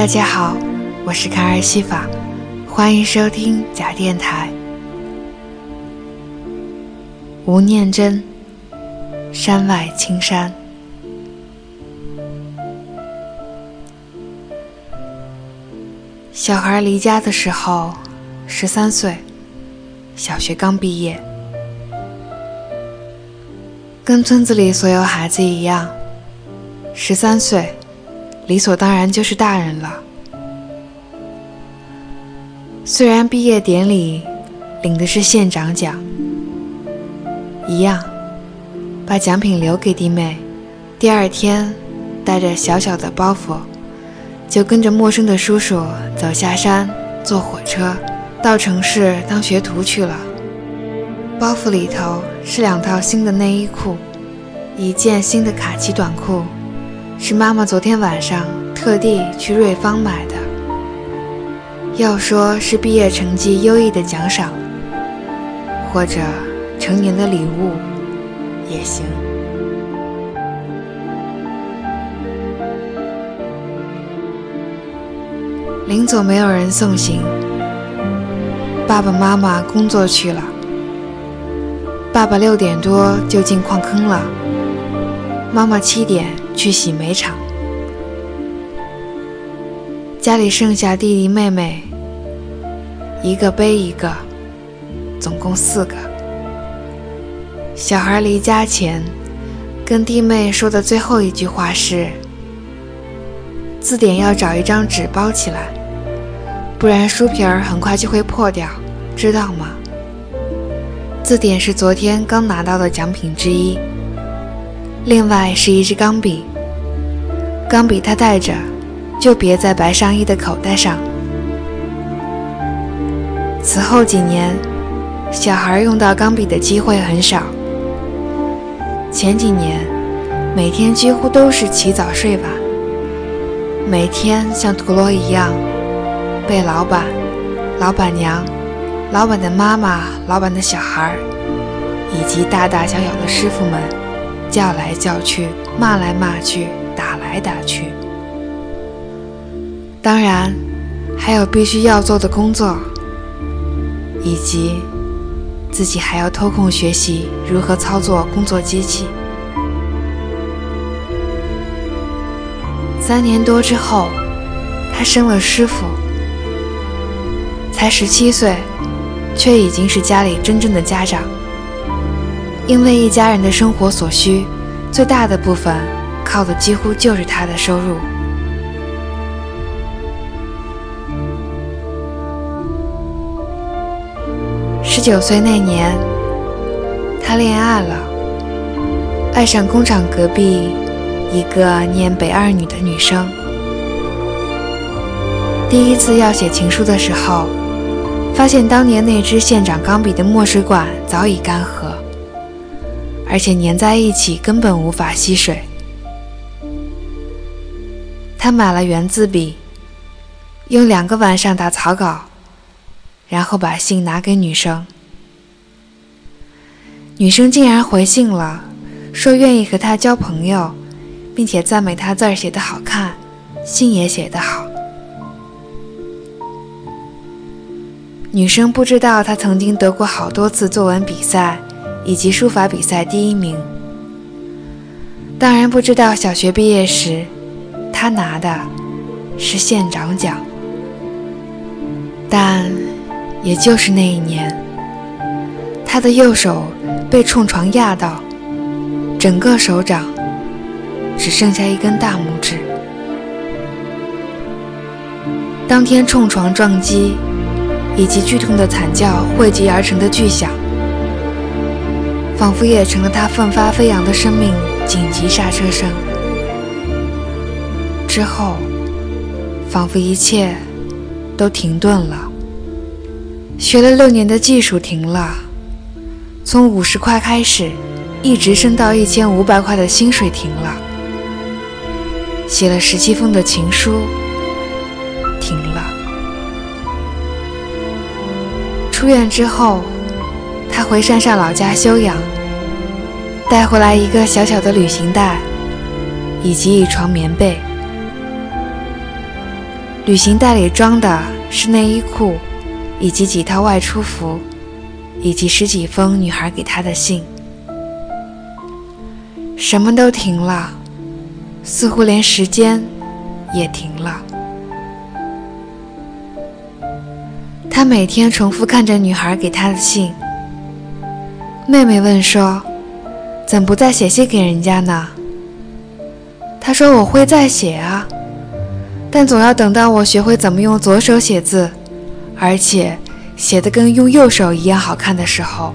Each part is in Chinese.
大家好，我是卡尔西法，欢迎收听假电台。吴念真，山外青山。小孩离家的时候，十三岁，小学刚毕业，跟村子里所有孩子一样，十三岁，理所当然就是大人了。虽然毕业典礼领的是县长奖，一样，把奖品留给弟妹，第二天带着小小的包袱。就跟着陌生的叔叔走下山，坐火车到城市当学徒去了。包袱里头是两套新的内衣裤，一件新的卡其短裤，是妈妈昨天晚上特地去瑞芳买的。要说是毕业成绩优异的奖赏，或者成年的礼物，也行。临走没有人送行，爸爸妈妈工作去了。爸爸六点多就进矿坑了，妈妈七点去洗煤厂。家里剩下弟弟妹妹，一个背一个，总共四个。小孩离家前，跟弟妹说的最后一句话是：字典要找一张纸包起来。不然书皮儿很快就会破掉，知道吗？字典是昨天刚拿到的奖品之一，另外是一支钢笔。钢笔他带着，就别在白上衣的口袋上。此后几年，小孩用到钢笔的机会很少。前几年，每天几乎都是起早睡晚，每天像陀螺一样。被老板、老板娘、老板的妈妈、老板的小孩以及大大小小的师傅们叫来叫去、骂来骂去、来打去。当然，还有必须要做的工作，以及自己还要偷空学习如何操作工作机器。三年多之后，他升了师傅。才十七岁，却已经是家里真正的家长。因为一家人的生活所需，最大的部分靠的几乎就是他的收入。十九岁那年，他恋爱了，爱上工厂隔壁一个念北二女的女生。第一次要写情书的时候。发现当年那支县长钢笔的墨水管早已干涸，而且粘在一起根本无法吸水。他买了圆字笔，用两个晚上打草稿，然后把信拿给女生。女生竟然回信了，说愿意和他交朋友，并且赞美他字儿写得好看，信也写得好。女生不知道他曾经得过好多次作文比赛以及书法比赛第一名，当然不知道小学毕业时他拿的是县长奖。但也就是那一年，他的右手被冲床压到，整个手掌只剩下一根大拇指。当天冲床撞击。以及剧痛的惨叫汇集而成的巨响，仿佛也成了他奋发飞扬的生命紧急刹车声。之后，仿佛一切都停顿了。学了六年的技术停了，从五十块开始，一直升到一千五百块的薪水停了。写了十七封的情书，停了。出院之后，他回山上老家休养，带回来一个小小的旅行袋，以及一床棉被。旅行袋里装的是内衣裤，以及几套外出服，以及十几封女孩给他的信。什么都停了，似乎连时间也停了。他每天重复看着女孩给他的信。妹妹问说：“怎不再写信给人家呢？”他说：“我会再写啊，但总要等到我学会怎么用左手写字，而且写的跟用右手一样好看的时候。”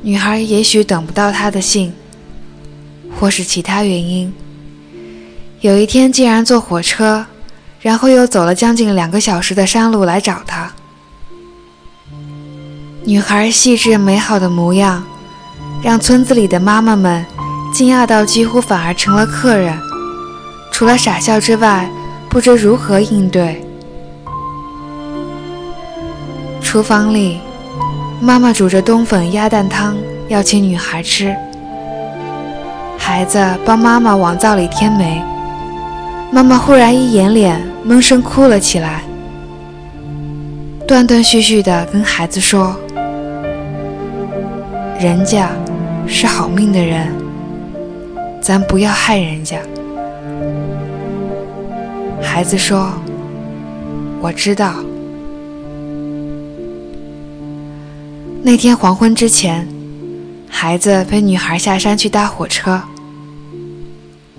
女孩也许等不到他的信，或是其他原因，有一天竟然坐火车，然后又走了将近两个小时的山路来找他。女孩细致美好的模样，让村子里的妈妈们惊讶到几乎反而成了客人，除了傻笑之外，不知如何应对。厨房里，妈妈煮着冬粉鸭蛋汤，要请女孩吃。孩子帮妈妈往灶里添煤，妈妈忽然一掩脸，闷声哭了起来，断断续续地跟孩子说。人家是好命的人，咱不要害人家。孩子说：“我知道。”那天黄昏之前，孩子陪女孩下山去搭火车，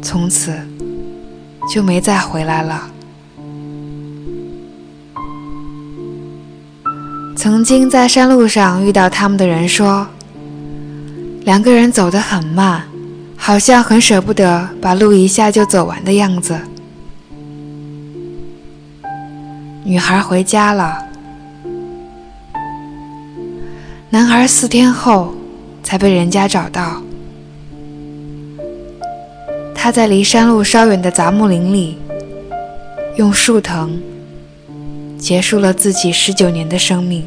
从此就没再回来了。曾经在山路上遇到他们的人说。两个人走得很慢，好像很舍不得把路一下就走完的样子。女孩回家了，男孩四天后才被人家找到。他在离山路稍远的杂木林里，用树藤结束了自己十九年的生命。